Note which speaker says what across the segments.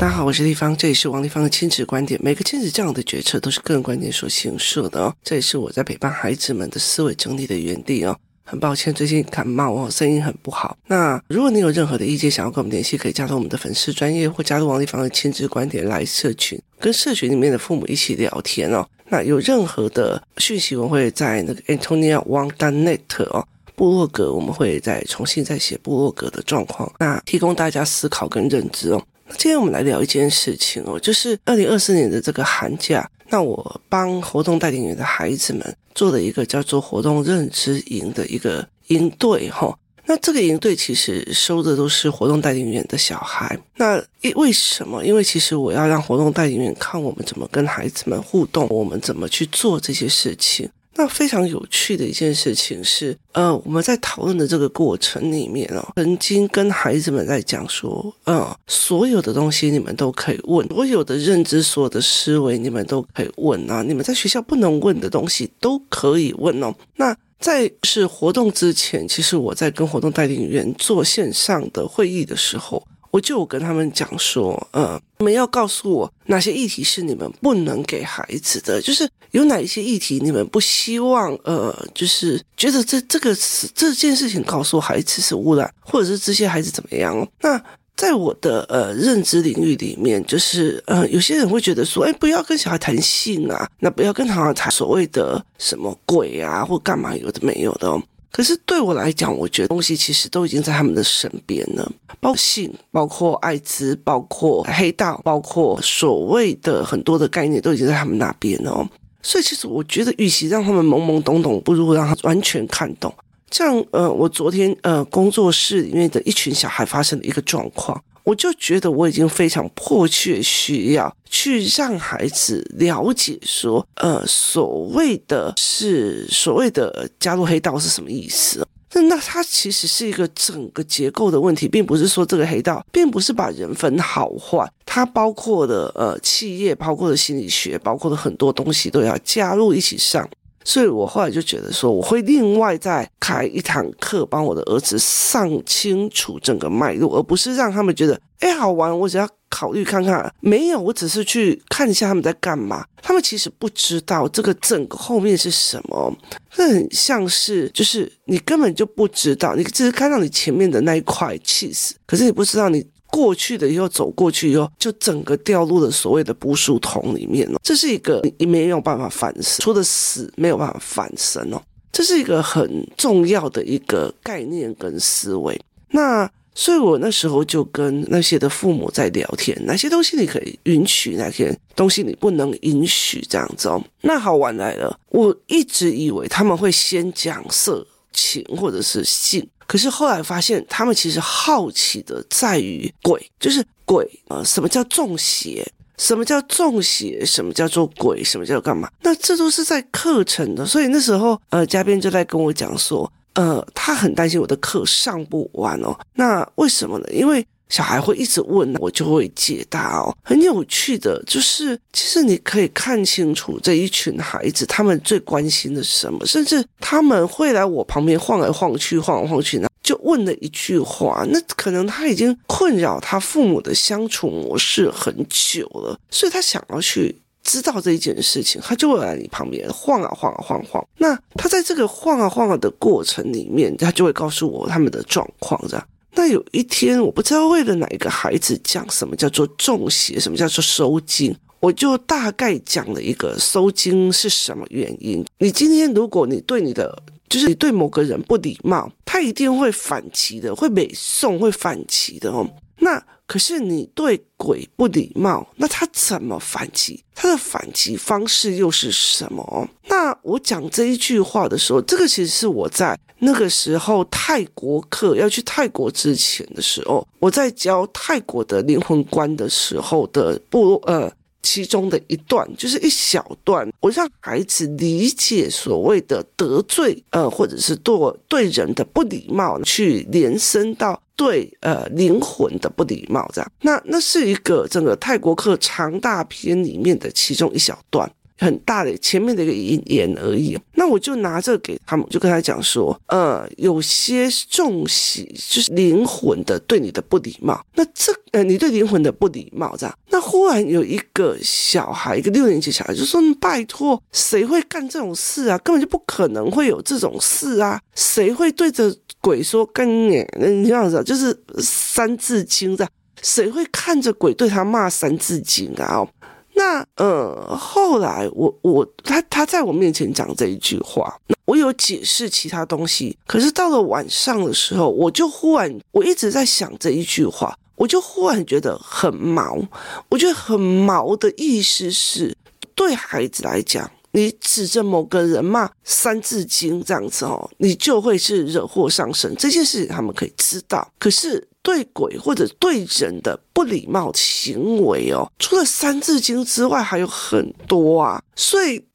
Speaker 1: 大家好，我是丽芳，这里是王立芳的亲子观点。每个亲子这样的决策都是个人观点所形设的哦。这也是我在陪伴孩子们的思维整理的原地哦。很抱歉，最近感冒哦，声音很不好。那如果你有任何的意见，想要跟我们联系，可以加入我们的粉丝专业，或加入王立芳的亲子观点来社群，跟社群里面的父母一起聊天哦。那有任何的讯息，我会在那个 Antonia Wang Danet 哦。部落格，我们会再重新再写部落格的状况，那提供大家思考跟认知哦。今天我们来聊一件事情哦，就是二零二四年的这个寒假，那我帮活动带领员的孩子们做了一个叫做活动认知营的一个营队哈。那这个营队其实收的都是活动带领员的小孩。那因为什么？因为其实我要让活动带领员看我们怎么跟孩子们互动，我们怎么去做这些事情。那非常有趣的一件事情是，呃，我们在讨论的这个过程里面哦，曾经跟孩子们在讲说，嗯，所有的东西你们都可以问，所有的认知、所有的思维你们都可以问啊，你们在学校不能问的东西都可以问哦。那在是活动之前，其实我在跟活动带领员做线上的会议的时候。我就跟他们讲说，呃，你们要告诉我哪些议题是你们不能给孩子的，就是有哪一些议题你们不希望，呃，就是觉得这这个这件事情告诉孩子是污染，或者是这些孩子怎么样？那在我的呃认知领域里面，就是呃，有些人会觉得说，哎，不要跟小孩谈性啊，那不要跟小孩谈所谓的什么鬼啊，或干嘛有的没有的哦。可是对我来讲，我觉得东西其实都已经在他们的身边了，包括性，包括艾滋，包括黑道，包括所谓的很多的概念都已经在他们那边哦。所以其实我觉得，与其让他们懵懵懂懂，不如让他完全看懂。这样呃，我昨天呃工作室里面的一群小孩发生的一个状况。我就觉得我已经非常迫切需要去让孩子了解说，呃，所谓的是所谓的加入黑道是什么意思？那那它其实是一个整个结构的问题，并不是说这个黑道并不是把人分好坏，它包括的呃企业，包括的心理学，包括的很多东西都要加入一起上。所以我后来就觉得说，我会另外再开一堂课，帮我的儿子上清楚整个脉络，而不是让他们觉得，哎，好玩，我只要考虑看看。没有，我只是去看一下他们在干嘛。他们其实不知道这个整个后面是什么，这很像是，就是你根本就不知道，你只是看到你前面的那一块气势，可是你不知道你。过去的以后走过去以后，就整个掉入了所谓的捕鼠桶里面了。这是一个你没有办法反生，除了死没有办法反生哦。这是一个很重要的一个概念跟思维。那所以我那时候就跟那些的父母在聊天，哪些东西你可以允许，哪些东西你不能允许，这样子哦。那好玩来了，我一直以为他们会先讲色情或者是性。可是后来发现，他们其实好奇的在于鬼，就是鬼啊，什么叫中邪？什么叫中邪？什么叫做鬼？什么叫干嘛？那这都是在课程的。所以那时候，呃，嘉宾就在跟我讲说，呃，他很担心我的课上不完哦。那为什么呢？因为小孩会一直问，我就会解答哦。很有趣的，就是其实你可以看清楚这一群孩子，他们最关心的是什么，甚至他们会来我旁边晃来晃去，晃来晃去呢，就问了一句话。那可能他已经困扰他父母的相处模式很久了，所以他想要去知道这一件事情，他就会来你旁边晃啊晃啊晃晃。那他在这个晃啊晃啊的过程里面，他就会告诉我他们的状况，这样。那有一天，我不知道为了哪一个孩子讲什么叫做中邪，什么叫做收精，我就大概讲了一个收精是什么原因。你今天如果你对你的，就是你对某个人不礼貌，他一定会反击的，会美送会反击的哦。那可是你对鬼不礼貌，那他怎么反击？他的反击方式又是什么？那我讲这一句话的时候，这个其实是我在那个时候泰国课要去泰国之前的时候，我在教泰国的灵魂观的时候的不呃。其中的一段就是一小段，我让孩子理解所谓的得罪，呃，或者是对对人的不礼貌，去延伸到对呃灵魂的不礼貌，这样。那那是一个整个泰国课长大篇里面的其中一小段。很大的前面的一个引言而已。那我就拿这个给他们，就跟他讲说，呃，有些重喜就是灵魂的对你的不礼貌。那这呃，你对灵魂的不礼貌这样。那忽然有一个小孩，一个六年级小孩就说：“拜托，谁会干这种事啊？根本就不可能会有这种事啊！谁会对着鬼说干你？你这样子，就是三字经这样。”谁会看着鬼对他骂三字经啊？那呃，后来我我他他在我面前讲这一句话，我有解释其他东西。可是到了晚上的时候，我就忽然我一直在想这一句话，我就忽然觉得很毛。我觉得很毛的意思是，对孩子来讲，你指着某个人骂三字经这样子哦，你就会是惹祸上身。这件事情他们可以知道，可是。对鬼或者对人的不礼貌行为哦，除了《三字经》之外，还有很多啊，所以。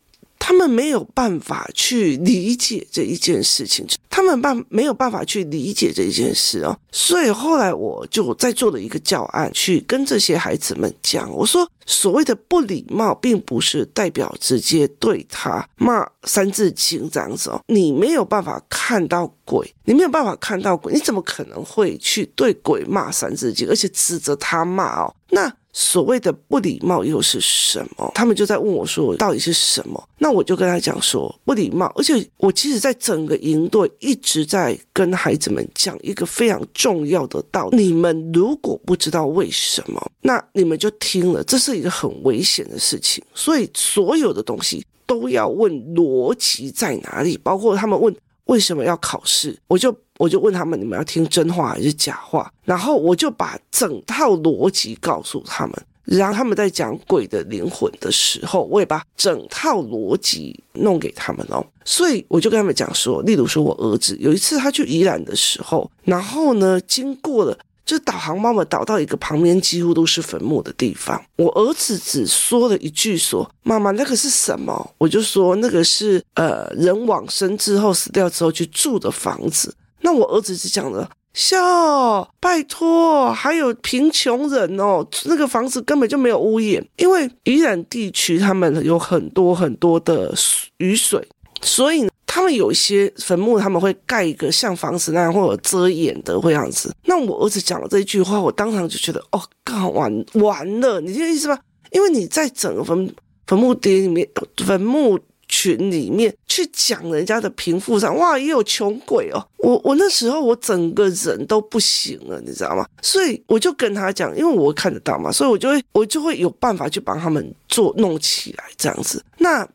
Speaker 1: 他们没有办法去理解这一件事情，他们办没有办法去理解这一件事哦，所以后来我就在做了一个教案，去跟这些孩子们讲，我说所谓的不礼貌，并不是代表直接对他骂三字经这样子哦，你没有办法看到鬼，你没有办法看到鬼，你怎么可能会去对鬼骂三字经，而且指责他骂哦？那。所谓的不礼貌又是什么？他们就在问我说，到底是什么？那我就跟他讲说，不礼貌。而且我其实，在整个营队一直在跟孩子们讲一个非常重要的道理：你们如果不知道为什么，那你们就听了，这是一个很危险的事情。所以所有的东西都要问逻辑在哪里，包括他们问为什么要考试，我就。我就问他们：你们要听真话还是假话？然后我就把整套逻辑告诉他们。然后他们在讲鬼的灵魂的时候，我也把整套逻辑弄给他们哦。所以我就跟他们讲说，例如说我儿子有一次他去宜兰的时候，然后呢，经过了，就导航妈妈导到一个旁边几乎都是坟墓的地方。我儿子只说了一句说：“妈妈，那个是什么？”我就说那个是呃人往生之后死掉之后去住的房子。那我儿子是讲的，笑，拜托，还有贫穷人哦，那个房子根本就没有屋檐，因为宜兰地区他们有很多很多的雨水，所以他们有一些坟墓他们会盖一个像房子那样或者遮掩的会样子。那我儿子讲了这一句话，我当场就觉得，哦，干完完了，你这个意思吧？因为你在整个坟坟墓地里面，坟墓。群里面去讲人家的贫富上，哇，也有穷鬼哦。我我那时候我整个人都不行了，你知道吗？所以我就跟他讲，因为我看得到嘛，所以我就会我就会有办法去帮他们做弄起来这样子。那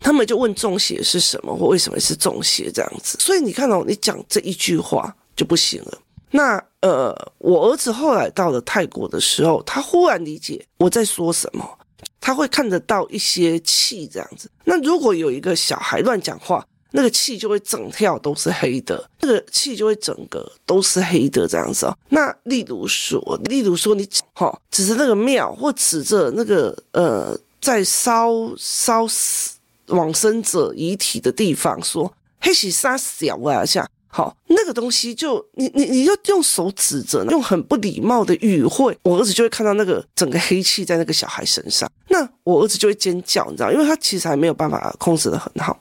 Speaker 1: 他们就问中邪是什么，或为什么是中邪这样子。所以你看到、你讲这一句话就不行了。那呃，我儿子后来到了泰国的时候，他忽然理解我在说什么。他会看得到一些气这样子。那如果有一个小孩乱讲话，那个气就会整跳都是黑的，那个气就会整个都是黑的这样子哦。那例如说，例如说你哈指着那个庙，或指着那个呃在烧烧死往生者遗体的地方说，黑喜杀小啊像。好，那个东西就你你你就用手指着，用很不礼貌的语汇，我儿子就会看到那个整个黑气在那个小孩身上，那我儿子就会尖叫，你知道，因为他其实还没有办法控制得很好，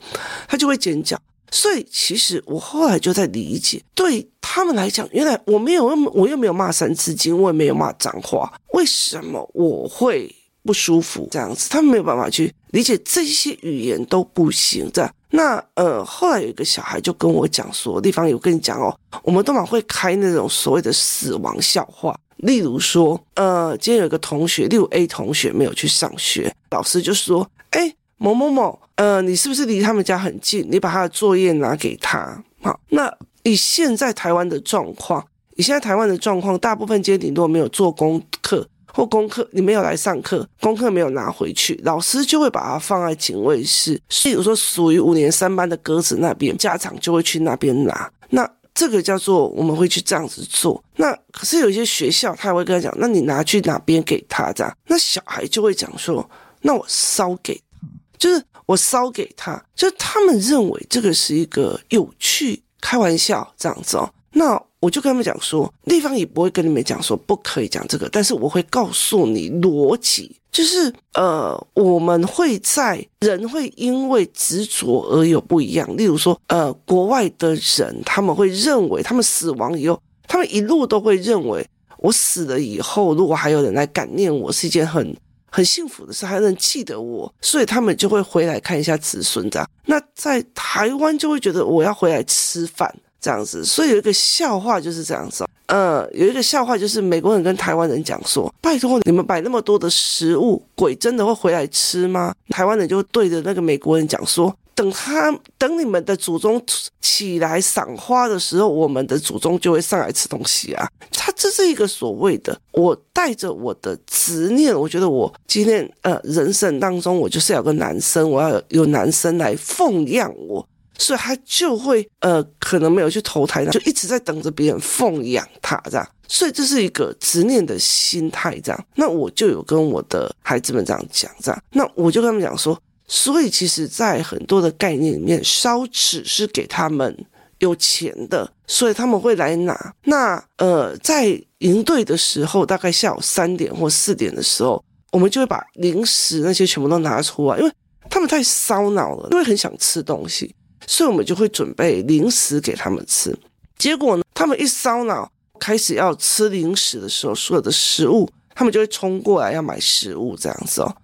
Speaker 1: 他就会尖叫。所以其实我后来就在理解，对他们来讲，原来我没有，我又没有骂三字经，我也没有骂脏话，为什么我会不舒服？这样子，他们没有办法去理解这些语言都不行，这样。那呃，后来有一个小孩就跟我讲说，地方有跟你讲哦，我们都蛮会开那种所谓的死亡笑话，例如说，呃，今天有一个同学，例如 A 同学没有去上学，老师就说，哎，某某某，呃，你是不是离他们家很近？你把他的作业拿给他。好，那以现在台湾的状况，以现在台湾的状况，大部分今天顶多没有做功课。或功课你没有来上课，功课没有拿回去，老师就会把它放在警卫室。所以，比如说属于五年三班的鸽子那边，家长就会去那边拿。那这个叫做我们会去这样子做。那可是有一些学校他也会跟他讲，那你拿去哪边给他这样？那小孩就会讲说，那我烧给他，就是我烧给他，就是他们认为这个是一个有趣开玩笑这样子哦。那。我就跟他们讲说，立方也不会跟你们讲说不可以讲这个，但是我会告诉你逻辑，就是呃，我们会在人会因为执着而有不一样。例如说，呃，国外的人他们会认为，他们死亡以后，他们一路都会认为，我死了以后，如果还有人来感念我，是一件很。很幸福的是还能记得我，所以他们就会回来看一下子孙这样。那在台湾就会觉得我要回来吃饭这样子，所以有一个笑话就是这样子。呃，有一个笑话就是美国人跟台湾人讲说：“拜托你们摆那么多的食物，鬼真的会回来吃吗？”台湾人就对着那个美国人讲说。等他等你们的祖宗起来赏花的时候，我们的祖宗就会上来吃东西啊！他这是一个所谓的，我带着我的执念，我觉得我今天呃人生当中，我就是要有个男生，我要有，有男生来奉养我，所以他就会呃可能没有去投胎，就一直在等着别人奉养他这样，所以这是一个执念的心态这样。那我就有跟我的孩子们这样讲这样，那我就跟他们讲说。所以，其实，在很多的概念里面，烧纸是给他们有钱的，所以他们会来拿。那呃，在营队的时候，大概下午三点或四点的时候，我们就会把零食那些全部都拿出来，因为他们太烧脑了，因为很想吃东西，所以我们就会准备零食给他们吃。结果呢，他们一烧脑，开始要吃零食的时候，所有的食物，他们就会冲过来要买食物，这样子哦。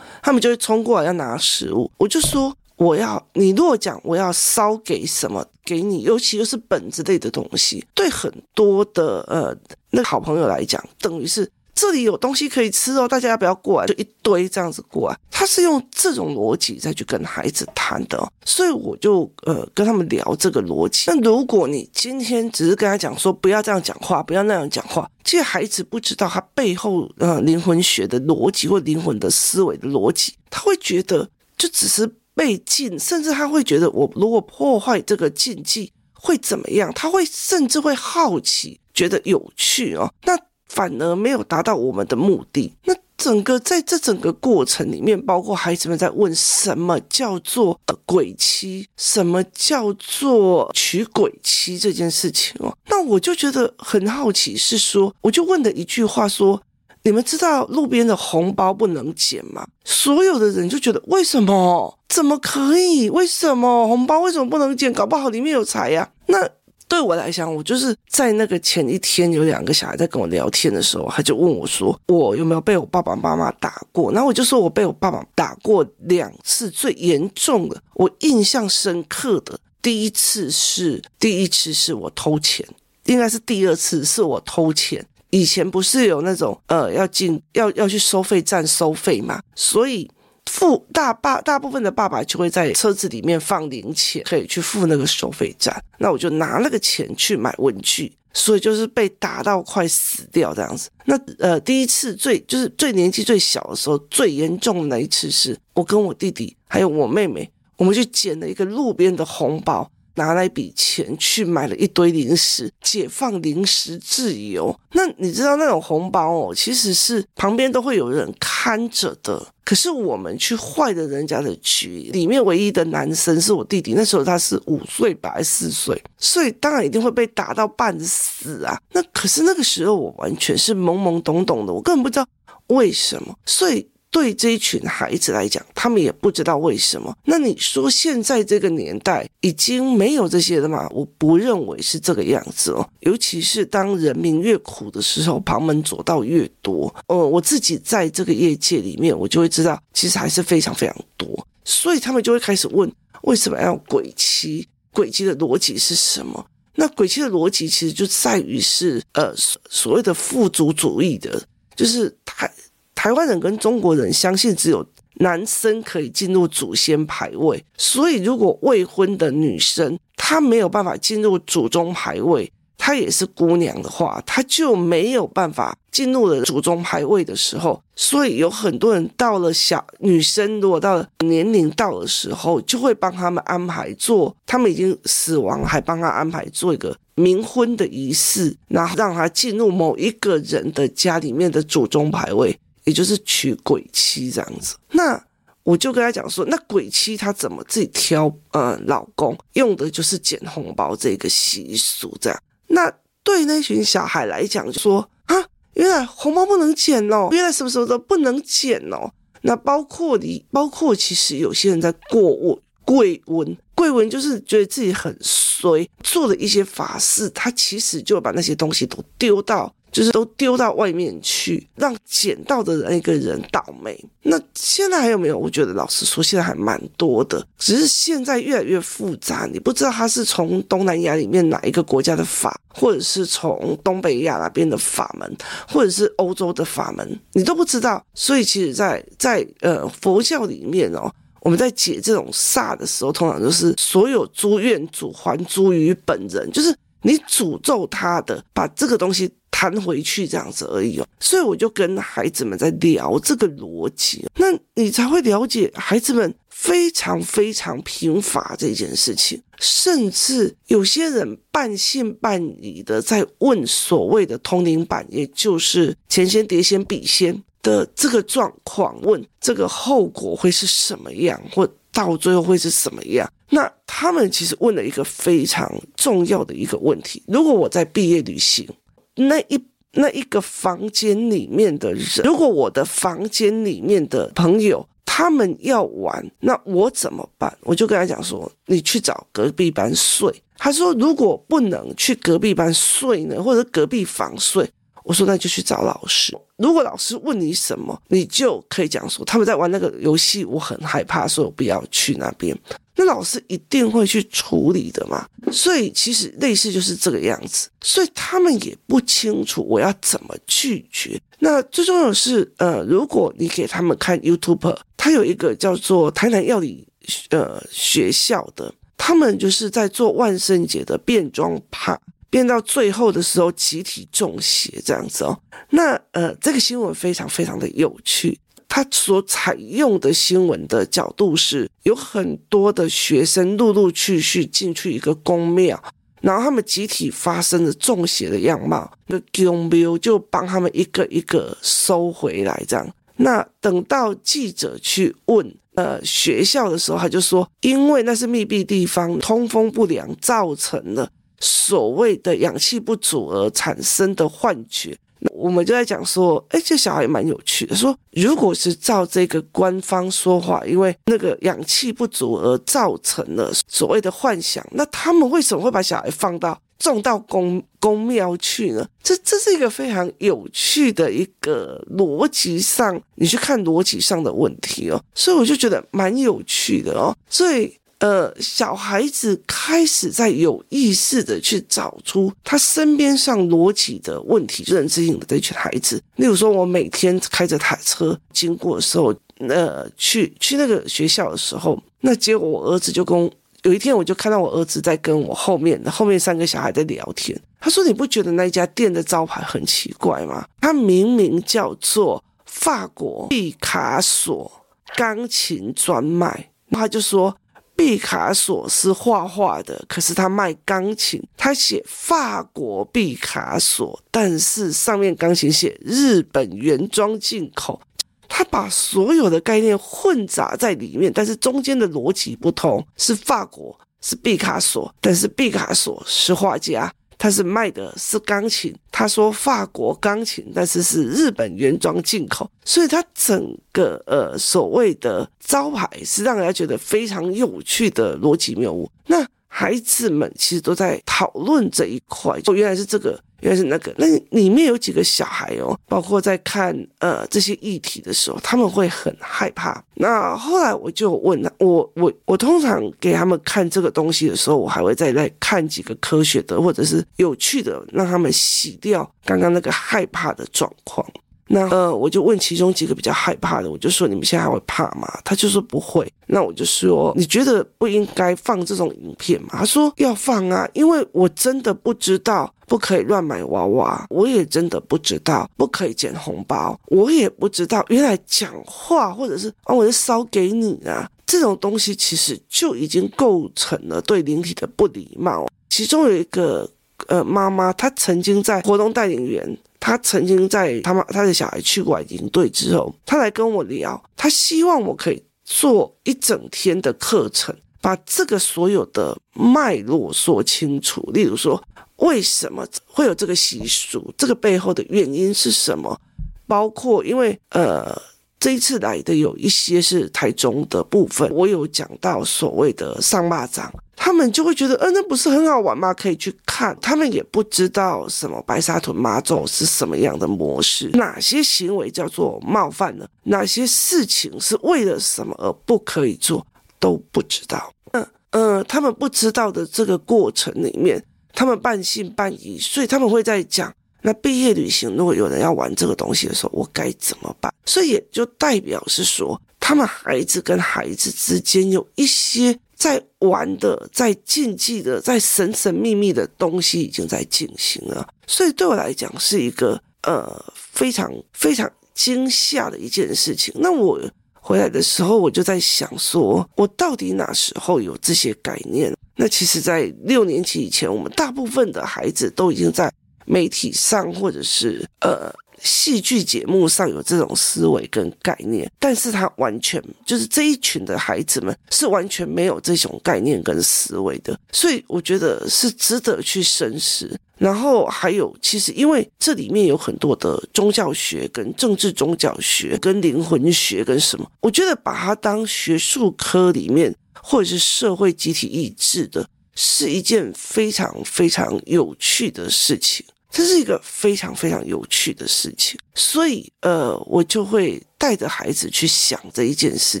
Speaker 1: 他们就会冲过来要拿食物，我就说我要你如果讲我要烧给什么给你，尤其又是本子类的东西，对很多的呃那个好朋友来讲，等于是。这里有东西可以吃哦，大家要不要过来？就一堆这样子过来，他是用这种逻辑再去跟孩子谈的哦，所以我就呃跟他们聊这个逻辑。那如果你今天只是跟他讲说不要这样讲话，不要那样讲话，其实孩子不知道他背后呃灵魂学的逻辑或灵魂的思维的逻辑，他会觉得就只是被禁，甚至他会觉得我如果破坏这个禁忌会怎么样？他会甚至会好奇，觉得有趣哦。那。反而没有达到我们的目的。那整个在这整个过程里面，包括孩子们在问什么叫做呃鬼妻，什么叫做娶鬼妻这件事情哦。那我就觉得很好奇，是说我就问了一句话说：你们知道路边的红包不能捡吗？所有的人就觉得为什么？怎么可以？为什么红包为什么不能捡？搞不好里面有财呀？那。对我来讲，我就是在那个前一天，有两个小孩在跟我聊天的时候，他就问我说：“我有没有被我爸爸妈妈打过？”然后我就说：“我被我爸爸打过两次，最严重的，我印象深刻的第一次是第一次是我偷钱，应该是第二次是我偷钱。以前不是有那种呃要进要要去收费站收费嘛，所以。”付大爸大部分的爸爸就会在车子里面放零钱，可以去付那个收费站。那我就拿那个钱去买文具，所以就是被打到快死掉这样子。那呃，第一次最就是最年纪最小的时候，最严重的那一次是我跟我弟弟还有我妹妹，我们去捡了一个路边的红包。拿那笔钱去买了一堆零食，解放零食自由。那你知道那种红包哦，其实是旁边都会有人看着的。可是我们去坏了人家的局，里面唯一的男生是我弟弟，那时候他是五岁吧，还是四岁，所以当然一定会被打到半死啊。那可是那个时候我完全是懵懵懂懂的，我根本不知道为什么，所以。对这一群孩子来讲，他们也不知道为什么。那你说现在这个年代已经没有这些了吗？我不认为是这个样子哦。尤其是当人民越苦的时候，旁门左道越多。哦，我自己在这个业界里面，我就会知道，其实还是非常非常多。所以他们就会开始问，为什么要鬼妻？鬼妻的逻辑是什么？那鬼妻的逻辑其实就在于是呃所谓的富足主义的，就是他。台湾人跟中国人相信只有男生可以进入祖先牌位，所以如果未婚的女生她没有办法进入祖宗牌位，她也是姑娘的话，她就没有办法进入了祖宗牌位的时候，所以有很多人到了小女生如果到了年龄到的时候，就会帮他们安排做，他们已经死亡还帮他安排做一个冥婚的仪式，然后让他进入某一个人的家里面的祖宗牌位。也就是娶鬼妻这样子，那我就跟他讲说，那鬼妻他怎么自己挑呃老公，用的就是捡红包这个习俗这样。那对那群小孩来讲，就说啊，原来红包不能捡哦，原来什么什么都不能捡哦。那包括你，包括其实有些人在过问贵文，贵文就是觉得自己很衰，做了一些法事，他其实就把那些东西都丢到。就是都丢到外面去，让捡到的那个人倒霉。那现在还有没有？我觉得老实说，现在还蛮多的，只是现在越来越复杂。你不知道他是从东南亚里面哪一个国家的法，或者是从东北亚那边的法门，或者是欧洲的法门，你都不知道。所以其实在，在在呃佛教里面哦，我们在解这种煞的时候，通常就是所有诸愿主还诸于本人，就是你诅咒他的，把这个东西。弹回去这样子而已哦，所以我就跟孩子们在聊这个逻辑，那你才会了解孩子们非常非常贫乏这件事情，甚至有些人半信半疑的在问所谓的通灵板，也就是前先碟仙笔仙的这个状况，问这个后果会是什么样，或到最后会是什么样？那他们其实问了一个非常重要的一个问题：如果我在毕业旅行。那一那一个房间里面的人，如果我的房间里面的朋友他们要玩，那我怎么办？我就跟他讲说，你去找隔壁班睡。他说，如果不能去隔壁班睡呢，或者隔壁房睡，我说那就去找老师。如果老师问你什么，你就可以讲说他们在玩那个游戏，我很害怕，所以我不要去那边。那老师一定会去处理的嘛，所以其实类似就是这个样子，所以他们也不清楚我要怎么拒绝。那最重要的是，呃，如果你给他们看 YouTube，他有一个叫做台南药理呃学校的，他们就是在做万圣节的变装趴，变到最后的时候集体中邪这样子哦。那呃，这个新闻非常非常的有趣。他所采用的新闻的角度是，有很多的学生陆陆续续进去一个宫庙，然后他们集体发生了中邪的样貌，那宫庙就帮他们一个一个收回来，这样。那等到记者去问呃学校的时候，他就说，因为那是密闭地方，通风不良，造成了所谓的氧气不足而产生的幻觉。我们就在讲说，哎，这小孩蛮有趣的。说，如果是照这个官方说话，因为那个氧气不足而造成了所谓的幻想，那他们为什么会把小孩放到送到宫宫庙去呢？这这是一个非常有趣的一个逻辑上，你去看逻辑上的问题哦。所以我就觉得蛮有趣的哦。所以。呃，小孩子开始在有意识的去找出他身边上逻辑的问题，认知性的这群孩子。例如说，我每天开着台车经过的时候，呃，去去那个学校的时候，那结果我儿子就跟有一天我就看到我儿子在跟我后面的后面三个小孩在聊天。他说：“你不觉得那家店的招牌很奇怪吗？他明明叫做法国毕卡索钢琴专卖。”他就说。毕卡索是画画的，可是他卖钢琴，他写法国毕卡索，但是上面钢琴写日本原装进口，他把所有的概念混杂在里面，但是中间的逻辑不同，是法国是毕卡索，但是毕卡索是画家。他是卖的是钢琴，他说法国钢琴，但是是日本原装进口，所以他整个呃所谓的招牌是让人家觉得非常有趣的逻辑谬误。那孩子们其实都在讨论这一块，就，原来是这个。原来是那个，那里面有几个小孩哦，包括在看呃这些议题的时候，他们会很害怕。那后来我就问他，我我我通常给他们看这个东西的时候，我还会再来看几个科学的或者是有趣的，让他们洗掉刚刚那个害怕的状况。那呃，我就问其中几个比较害怕的，我就说，你们现在还会怕吗？他就说不会。那我就说，你觉得不应该放这种影片吗？他说要放啊，因为我真的不知道不可以乱买娃娃，我也真的不知道不可以捡红包，我也不知道原来讲话或者是啊，我就烧给你啊，这种东西其实就已经构成了对灵体的不礼貌。其中有一个呃妈妈，她曾经在活动带领员。他曾经在他妈他的小孩去过营队之后，他来跟我聊，他希望我可以做一整天的课程，把这个所有的脉络说清楚。例如说，为什么会有这个习俗？这个背后的原因是什么？包括因为呃。这一次来的有一些是台中的部分，我有讲到所谓的上坝掌，他们就会觉得，嗯、那不是很好玩吗？可以去看。他们也不知道什么白沙屯妈祖是什么样的模式，哪些行为叫做冒犯呢，哪些事情是为了什么而不可以做，都不知道。嗯嗯、呃，他们不知道的这个过程里面，他们半信半疑，所以他们会在讲。那毕业旅行，如果有人要玩这个东西的时候，我该怎么办？所以也就代表是说，他们孩子跟孩子之间有一些在玩的、在禁忌的、在神神秘秘的东西已经在进行了。所以对我来讲，是一个呃非常非常惊吓的一件事情。那我回来的时候，我就在想说，我到底哪时候有这些概念？那其实，在六年级以前，我们大部分的孩子都已经在。媒体上或者是呃戏剧节目上有这种思维跟概念，但是他完全就是这一群的孩子们是完全没有这种概念跟思维的，所以我觉得是值得去深思。然后还有，其实因为这里面有很多的宗教学跟政治宗教学跟灵魂学跟什么，我觉得把它当学术科里面或者是社会集体意志的，是一件非常非常有趣的事情。这是一个非常非常有趣的事情，所以呃，我就会带着孩子去想这一件事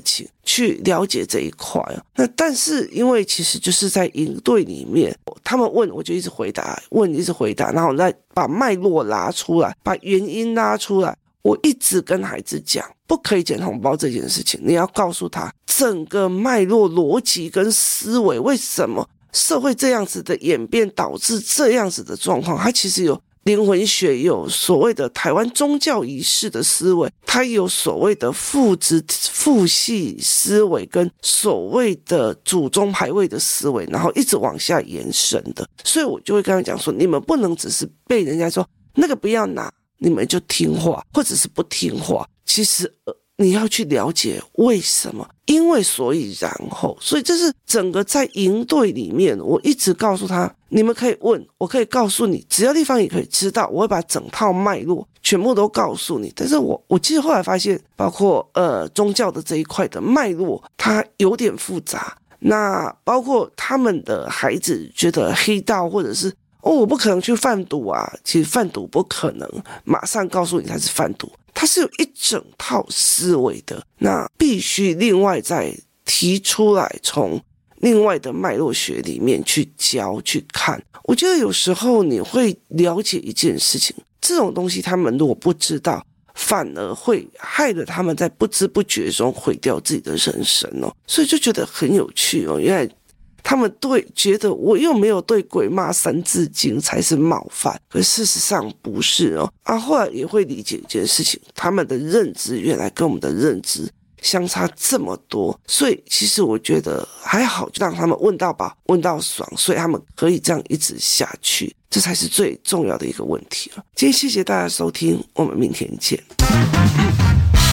Speaker 1: 情，去了解这一块。那但是因为其实就是在营队里面，他们问我就一直回答，问一直回答，然后再把脉络拉出来，把原因拉出来。我一直跟孩子讲，不可以捡红包这件事情，你要告诉他整个脉络、逻辑跟思维，为什么？社会这样子的演变导致这样子的状况，它其实有灵魂学，有所谓的台湾宗教仪式的思维，它有所谓的父子父系思维，跟所谓的祖宗牌位的思维，然后一直往下延伸的。所以我就会跟他讲说，你们不能只是被人家说那个不要拿，你们就听话，或者是不听话。其实。你要去了解为什么，因为所以然后，所以这是整个在营队里面，我一直告诉他，你们可以问，我可以告诉你，只要地方也可以知道，我会把整套脉络全部都告诉你。但是我我其实后来发现，包括呃宗教的这一块的脉络，它有点复杂。那包括他们的孩子觉得黑道或者是哦，我不可能去贩毒啊，其实贩毒不可能马上告诉你他是贩毒。它是有一整套思维的，那必须另外再提出来，从另外的脉络学里面去教去看。我觉得有时候你会了解一件事情，这种东西他们如果不知道，反而会害得他们在不知不觉中毁掉自己的人生哦。所以就觉得很有趣哦，原来。他们对觉得我又没有对鬼骂三字经才是冒犯，可事实上不是哦。啊，后来也会理解一件事情，他们的认知原来跟我们的认知相差这么多，所以其实我觉得还好，就让他们问到吧，问到爽，所以他们可以这样一直下去，这才是最重要的一个问题了。今天谢谢大家收听，我们明天见。